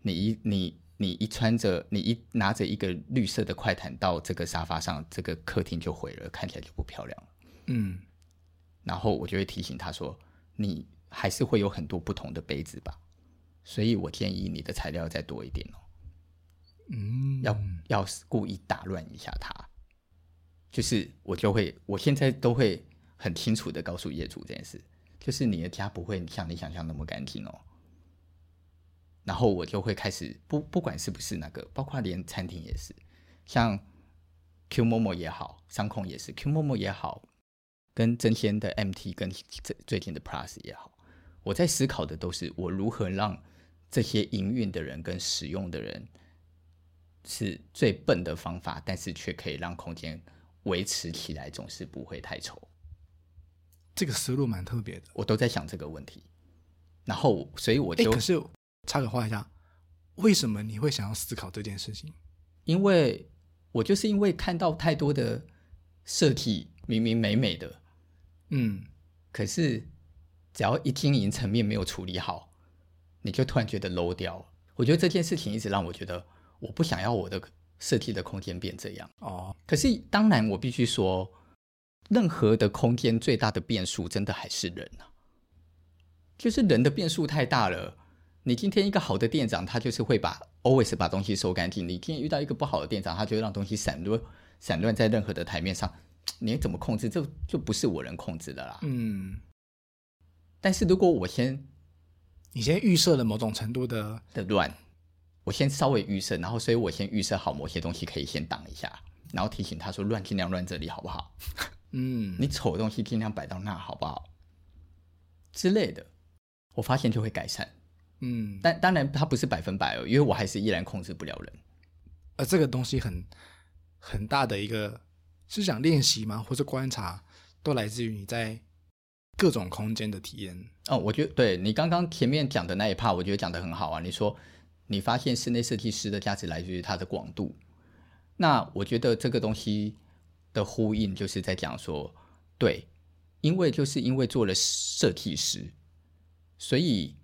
你一你你一穿着你一拿着一个绿色的快毯到这个沙发上，这个客厅就毁了，看起来就不漂亮了。嗯，然后我就会提醒他说，你还是会有很多不同的杯子吧，所以我建议你的材料再多一点哦。嗯，要要故意打乱一下它，就是我就会，我现在都会很清楚的告诉业主这件事，就是你的家不会像你想象那么干净哦。然后我就会开始不不管是不是那个，包括连餐厅也是，像 Q 某某也好，商控也是 Q 某某也好，跟真仙的 MT 跟最最近的 Plus 也好，我在思考的都是我如何让这些营运的人跟使用的人。是最笨的方法，但是却可以让空间维持起来，总是不会太丑。这个思路蛮特别的，我都在想这个问题。然后，所以我就，可是插个话一下，为什么你会想要思考这件事情？因为我就是因为看到太多的设计明明美美的，嗯，可是只要一经营层面没有处理好，你就突然觉得 low 掉。我觉得这件事情一直让我觉得。我不想要我的设计的空间变这样哦。可是当然，我必须说，任何的空间最大的变数，真的还是人啊。就是人的变数太大了。你今天一个好的店长，他就是会把 always 把东西收干净。你今天遇到一个不好的店长，他就会让东西散落散乱在任何的台面上。你怎么控制？这就不是我能控制的啦。嗯。但是如果我先，你先预设了某种程度的的乱。我先稍微预设，然后所以我先预设好某些东西可以先挡一下，然后提醒他说乱尽量乱这里好不好？嗯，你丑的东西尽量摆到那好不好？之类的，我发现就会改善。嗯，但当然它不是百分百哦，因为我还是依然控制不了人。而这个东西很很大的一个是想练习吗？或者观察，都来自于你在各种空间的体验。哦，我觉得对你刚刚前面讲的那一 part，我觉得讲得很好啊。你说。你发现室内设计师的价值来自于它的广度，那我觉得这个东西的呼应就是在讲说，对，因为就是因为做了设计师，所以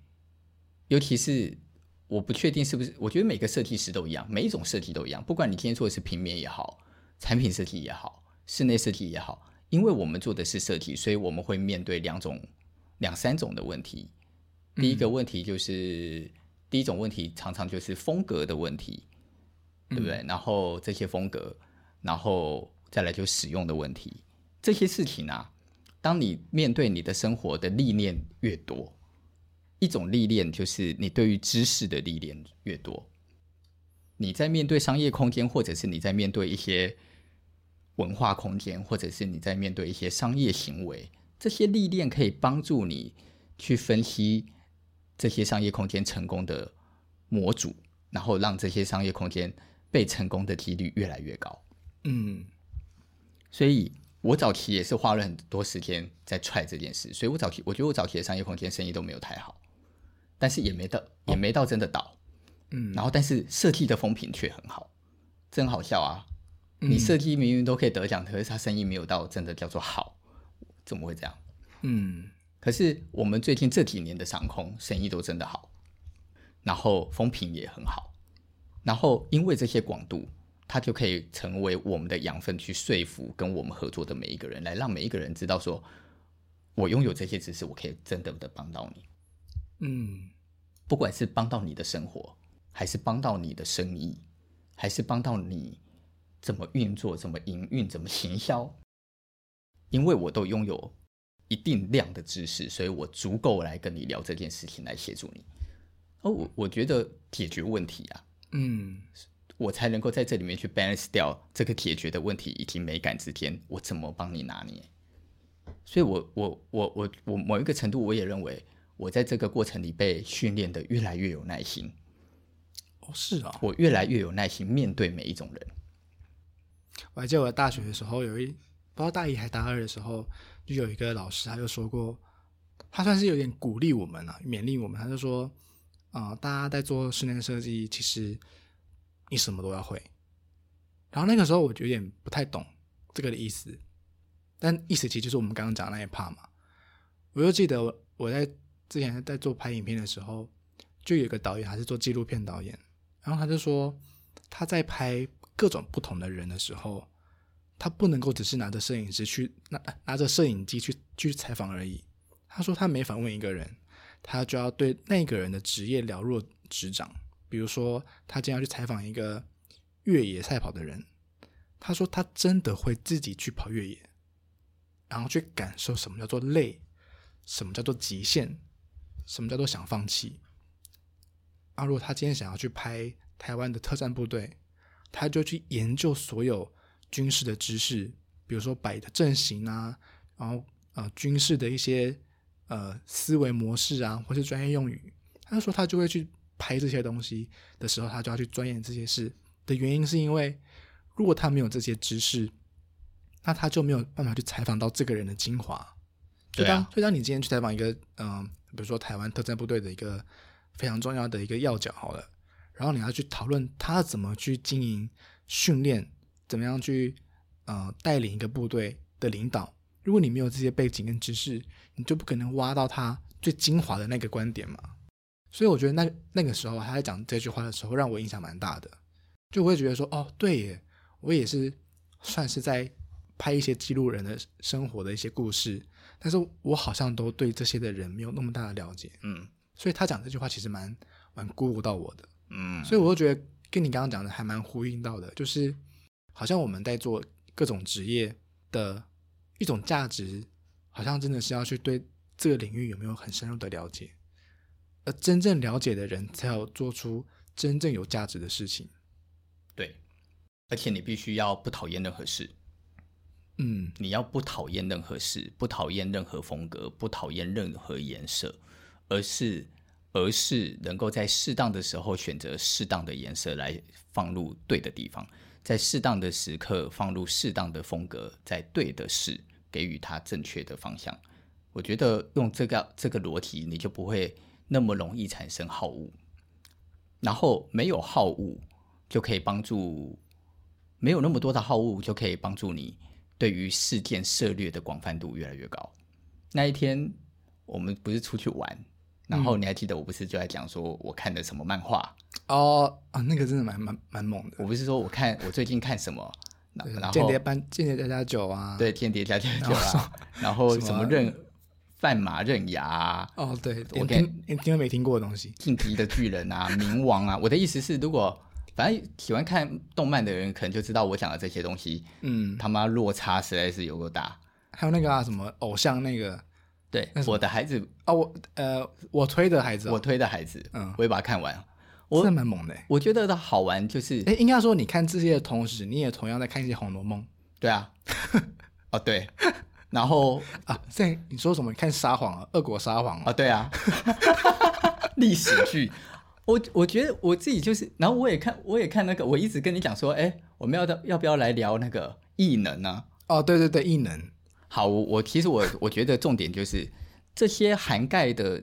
尤其是我不确定是不是，我觉得每个设计师都一样，每一种设计都一样，不管你今天做的是平面也好，产品设计也好，室内设计也好，因为我们做的是设计，所以我们会面对两种、两三种的问题。第一个问题就是。嗯第一种问题常常就是风格的问题，对不对？嗯、然后这些风格，然后再来就使用的问题，这些事情啊，当你面对你的生活的历练越多，一种历练就是你对于知识的历练越多，你在面对商业空间，或者是你在面对一些文化空间，或者是你在面对一些商业行为，这些历练可以帮助你去分析。这些商业空间成功的模组，然后让这些商业空间被成功的几率越来越高。嗯，所以我早期也是花了很多时间在踹这件事，所以我早期我觉得我早期的商业空间生意都没有太好，但是也没到也没到真的倒。嗯，然后但是设计的风评却很好，真好笑啊！嗯、你设计明明都可以得奖，可是他生意没有到真的叫做好，怎么会这样？嗯，可是我们最近这几年的上空生意都真的好，然后风评也很好，然后因为这些广度，它就可以成为我们的养分，去说服跟我们合作的每一个人，来让每一个人知道说，我拥有这些知识，我可以真的的帮到你。嗯，不管是帮到你的生活。还是帮到你的生意，还是帮到你怎么运作、怎么营运、怎么行销？因为我都拥有一定量的知识，所以我足够来跟你聊这件事情，来协助你。哦，我我觉得解决问题啊，嗯，我才能够在这里面去 balance 掉这个解决的问题以及美感之间，我怎么帮你拿捏？所以我，我我我我我某一个程度，我也认为我在这个过程里被训练的越来越有耐心。哦是啊，我越来越有耐心面对每一种人。我还记得我大学的时候，有一不知道大一还大二的时候，就有一个老师，他就说过，他算是有点鼓励我们啊，勉励我们。他就说，啊、大家在做室内设计，其实你什么都要会。然后那个时候我就有点不太懂这个的意思，但意思其实就是我们刚刚讲那一 part 嘛。我就记得我在之前在做拍影片的时候，就有一个导演，还是做纪录片导演。然后他就说，他在拍各种不同的人的时候，他不能够只是拿着摄影师去拿拿着摄影机去去采访而已。他说他每访问一个人，他就要对那个人的职业了若指掌。比如说，他今天要去采访一个越野赛跑的人，他说他真的会自己去跑越野，然后去感受什么叫做累，什么叫做极限，什么叫做想放弃。啊，如果他今天想要去拍台湾的特战部队，他就去研究所有军事的知识，比如说摆的阵型啊，然后呃军事的一些呃思维模式啊，或是专业用语。他就说他就会去拍这些东西的时候，他就要去钻研这些事的原因，是因为如果他没有这些知识，那他就没有办法去采访到这个人的精华。对啊，所以当你今天去采访一个嗯、呃，比如说台湾特战部队的一个。非常重要的一个要角，好了，然后你要去讨论他怎么去经营训练，怎么样去呃带领一个部队的领导。如果你没有这些背景跟知识，你就不可能挖到他最精华的那个观点嘛。所以我觉得那那个时候他在讲这句话的时候，让我印象蛮大的。就我会觉得说，哦，对耶，我也是算是在拍一些记录人的生活的一些故事，但是我好像都对这些的人没有那么大的了解，嗯。所以他讲这句话其实蛮蛮鼓舞到我的，嗯，所以我就觉得跟你刚刚讲的还蛮呼应到的，就是好像我们在做各种职业的一种价值，好像真的是要去对这个领域有没有很深入的了解，而真正了解的人才有做出真正有价值的事情，对，而且你必须要不讨厌任何事，嗯，你要不讨厌任何事，不讨厌任何风格，不讨厌任何颜色。而是，而是能够在适当的时候选择适当的颜色来放入对的地方，在适当的时刻放入适当的风格，在对的事给予它正确的方向。我觉得用这个这个逻辑，你就不会那么容易产生好恶，然后没有好恶就可以帮助，没有那么多的好恶就可以帮助你对于事件涉猎的广泛度越来越高。那一天我们不是出去玩。然后你还记得我不是就在讲说我看的什么漫画哦啊，那个真的蛮蛮蛮猛的。我不是说我看我最近看什么，然后间谍班间谍家家酒啊，对间谍家家酒啊，然后什么刃范马刃牙哦，对，我听你听都没听过的东西，进击的巨人啊，冥王啊。我的意思是，如果反正喜欢看动漫的人，可能就知道我讲的这些东西，嗯，他妈落差实在是有够大。还有那个啊，什么偶像那个。对，我的孩子啊，我呃，我推的孩子，我推的孩子，嗯，我也把它看完，我真的蛮猛的。我觉得它好玩，就是，哎，应该说你看这些的同时，你也同样在看一些《红楼梦》。对啊，哦对，然后啊，在你说什么？看撒谎啊，俄国撒谎啊，对啊，历史剧，我我觉得我自己就是，然后我也看，我也看那个，我一直跟你讲说，哎，我们要的要不要来聊那个异能呢？哦，对对对，异能。好，我我其实我我觉得重点就是这些涵盖的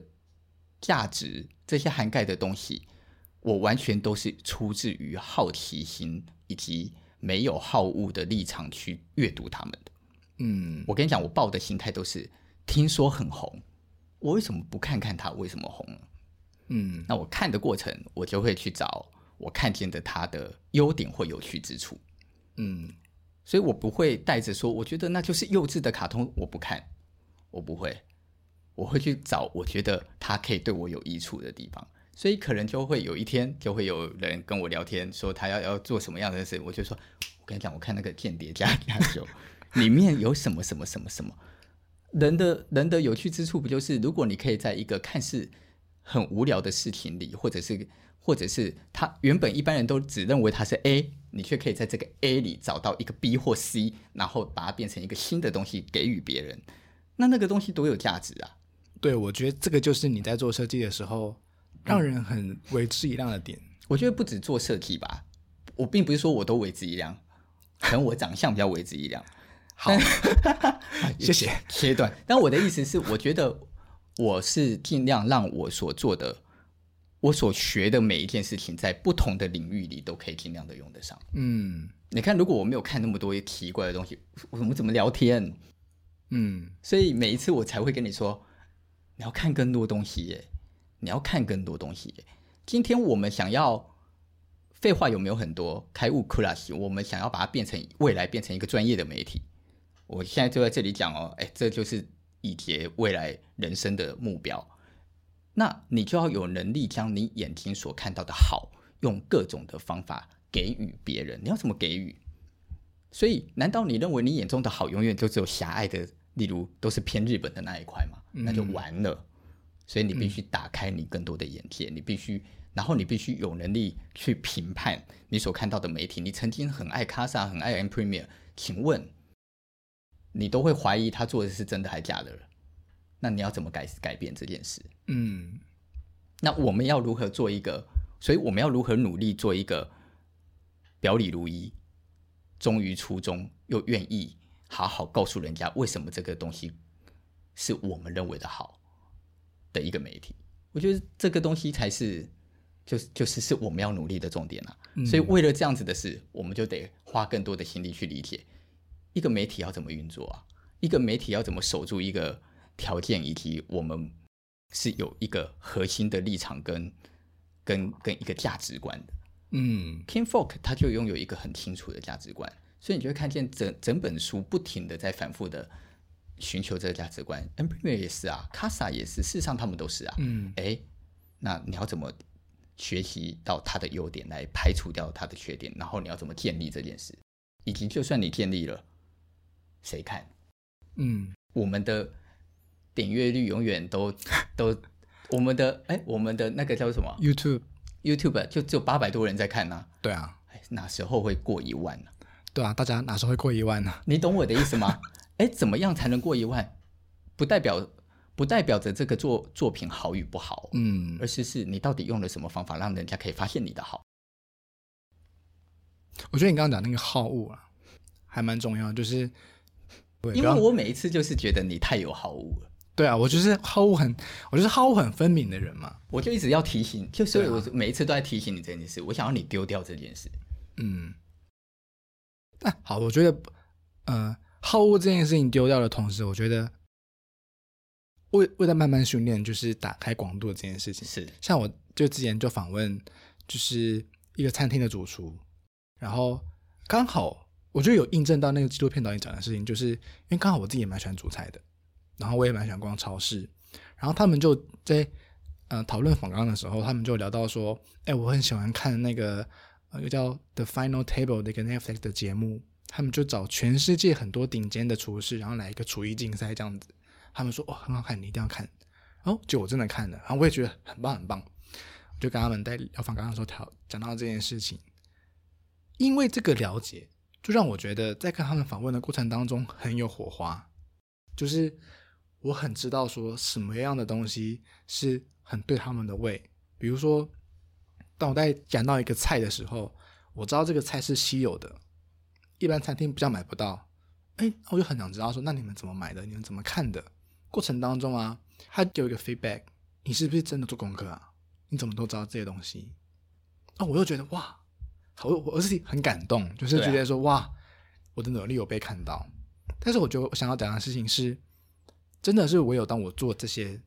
价值，这些涵盖的东西，我完全都是出自于好奇心以及没有好恶的立场去阅读他们的。嗯，我跟你讲，我抱的心态都是听说很红，我为什么不看看它为什么红呢？嗯，那我看的过程，我就会去找我看见的它的优点或有趣之处。嗯，所以我不会带着说，我觉得那就是幼稚的卡通，我不看，我不会，我会去找我觉得它可以对我有益处的地方。所以可能就会有一天，就会有人跟我聊天，说他要要做什么样的事，我就说，我跟你讲，我看那个《间谍家家酒》里面有什么什么什么什么，人的人的有趣之处，不就是如果你可以在一个看似很无聊的事情里，或者是，或者是他原本一般人都只认为他是 A，你却可以在这个 A 里找到一个 B 或 C，然后把它变成一个新的东西给予别人，那那个东西多有价值啊！对，我觉得这个就是你在做设计的时候让人很为之一亮的点。我觉得不止做设计吧，我并不是说我都为之一亮，可能我长相比较为之一亮。好，谢谢切断。但我的意思是，我觉得。我是尽量让我所做的、我所学的每一件事情，在不同的领域里都可以尽量的用得上。嗯，你看，如果我没有看那么多奇怪的东西，我们怎么聊天？嗯，所以每一次我才会跟你说，你要看更多东西耶，你要看更多东西耶。今天我们想要废话有没有很多？开悟 Class，我们想要把它变成未来变成一个专业的媒体。我现在就在这里讲哦，哎，这就是。以及未来人生的目标，那你就要有能力将你眼睛所看到的好，用各种的方法给予别人。你要怎么给予？所以，难道你认为你眼中的好永远就只有狭隘的，例如都是偏日本的那一块吗？那就完了。所以，你必须打开你更多的眼界，你必须，然后你必须有能力去评判你所看到的媒体。你曾经很爱 Casa，很爱 M Premier，请问？你都会怀疑他做的是真的还是假的了，那你要怎么改改变这件事？嗯，那我们要如何做一个？所以我们要如何努力做一个表里如一、忠于初衷，又愿意好好告诉人家为什么这个东西是我们认为的好的一个媒体？我觉得这个东西才是，就是就是是我们要努力的重点啊！嗯，所以为了这样子的事，我们就得花更多的心力去理解。一个媒体要怎么运作啊？一个媒体要怎么守住一个条件，以及我们是有一个核心的立场跟跟跟一个价值观的。嗯，King Folk 他就拥有一个很清楚的价值观，所以你就会看见整整本书不停的在反复的寻求这个价值观。Embraer 也是啊，Casa 也是，事实上他们都是啊。嗯，哎，那你要怎么学习到他的优点，来排除掉他的缺点？然后你要怎么建立这件事？以及就算你建立了。谁看？嗯，我们的点阅率永远都 都，我们的哎，我们的那个叫什么？YouTube，YouTube 就只有八百多人在看呢、啊。对啊，哪时候会过一万呢、啊？对啊，大家哪时候会过一万呢、啊？你懂我的意思吗？哎，怎么样才能过一万？不代表不代表着这个作作品好与不好，嗯，而是是你到底用了什么方法，让人家可以发现你的好。我觉得你刚刚讲那个好物啊，还蛮重要，就是。因为我每一次就是觉得你太有好物了。对啊，我就是好恶很，我就是好恶很分明的人嘛。我就一直要提醒，就所以我每一次都在提醒你这件事。我想要你丢掉这件事。嗯。那、啊、好，我觉得，呃，好恶这件事情丢掉的同时，我觉得为为了慢慢训练，就是打开广度的这件事情。是，像我就之前就访问，就是一个餐厅的主厨，然后刚好。我觉得有印证到那个纪录片导演讲的事情，就是因为刚好我自己也蛮喜欢煮菜的，然后我也蛮喜欢逛超市，然后他们就在呃讨论访纲的时候，他们就聊到说，哎，我很喜欢看那个呃，又叫 The Final Table 的一个 Netflix 的节目，他们就找全世界很多顶尖的厨师，然后来一个厨艺竞赛这样子，他们说哦很好看，你一定要看，哦，就我真的看了，然后我也觉得很棒很棒，我就跟他们在聊访纲的时候讨讲到这件事情，因为这个了解。就让我觉得在跟他们访问的过程当中很有火花，就是我很知道说什么样的东西是很对他们的胃。比如说，当我在讲到一个菜的时候，我知道这个菜是稀有的，一般餐厅比较买不到。哎，我就很想知道说，那你们怎么买的？你们怎么看的？过程当中啊，他给我一个 feedback，你是不是真的做功课啊？你怎么都知道这些东西？啊，我又觉得哇，我我自己很感动，就是觉得说、啊、哇，我的努力有被看到。但是我觉得我想要讲的事情是，真的是唯有当我做这些，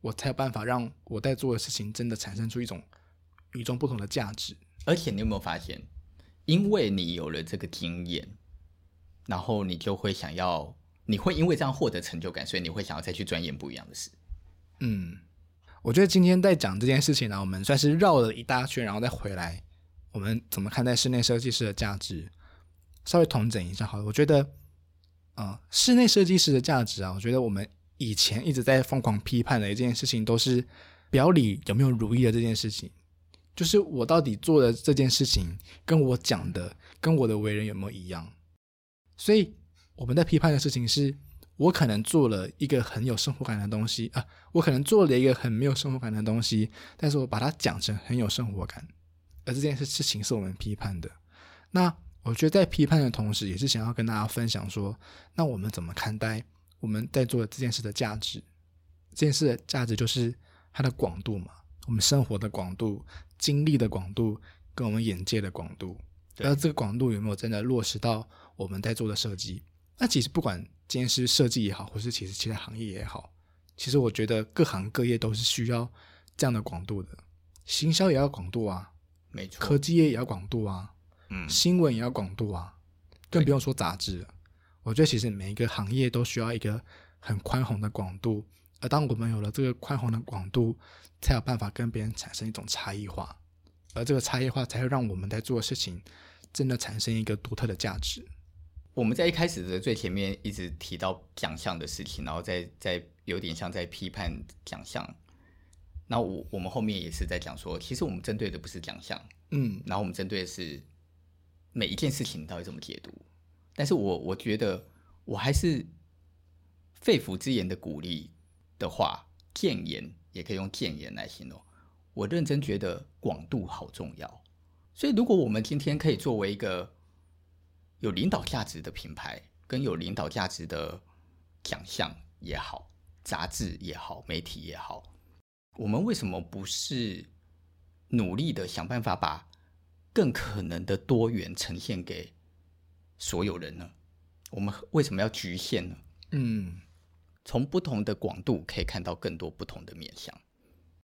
我才有办法让我在做的事情真的产生出一种与众不同的价值。而且你有没有发现，因为你有了这个经验。然后你就会想要，你会因为这样获得成就感，所以你会想要再去钻研不一样的事。嗯，我觉得今天在讲这件事情呢，我们算是绕了一大圈，然后再回来，我们怎么看待室内设计师的价值？稍微统整一下好了。我觉得，啊，室内设计师的价值啊，我觉得我们以前一直在疯狂批判的一件事情，都是表里有没有如意的这件事情，就是我到底做的这件事情，跟我讲的，跟我的为人有没有一样？所以我们在批判的事情是，我可能做了一个很有生活感的东西啊，我可能做了一个很没有生活感的东西，但是我把它讲成很有生活感，而这件事事情是我们批判的。那我觉得在批判的同时，也是想要跟大家分享说，那我们怎么看待我们在做的这件事的价值？这件事的价值就是它的广度嘛，我们生活的广度、经历的广度跟我们眼界的广度，那这个广度有没有真的落实到？我们在做的设计，那其实不管今天是设计也好，或是其实其他行业也好，其实我觉得各行各业都是需要这样的广度的。行销也要广度啊，没错。科技业也要广度啊，嗯，新闻也要广度啊，更不用说杂志了。我觉得其实每一个行业都需要一个很宽宏的广度，而当我们有了这个宽宏的广度，才有办法跟别人产生一种差异化，而这个差异化才会让我们在做的事情真的产生一个独特的价值。我们在一开始的最前面一直提到奖项的事情，然后再再有点像在批判奖项。那我我们后面也是在讲说，其实我们针对的不是奖项，嗯，然后我们针对的是每一件事情到底怎么解读。但是我我觉得我还是肺腑之言的鼓励的话，建言也可以用建言来形容。我认真觉得广度好重要。所以如果我们今天可以作为一个有领导价值的品牌，跟有领导价值的奖项也好，杂志也好，媒体也好，我们为什么不是努力的想办法把更可能的多元呈现给所有人呢？我们为什么要局限呢？嗯，从不同的广度可以看到更多不同的面向。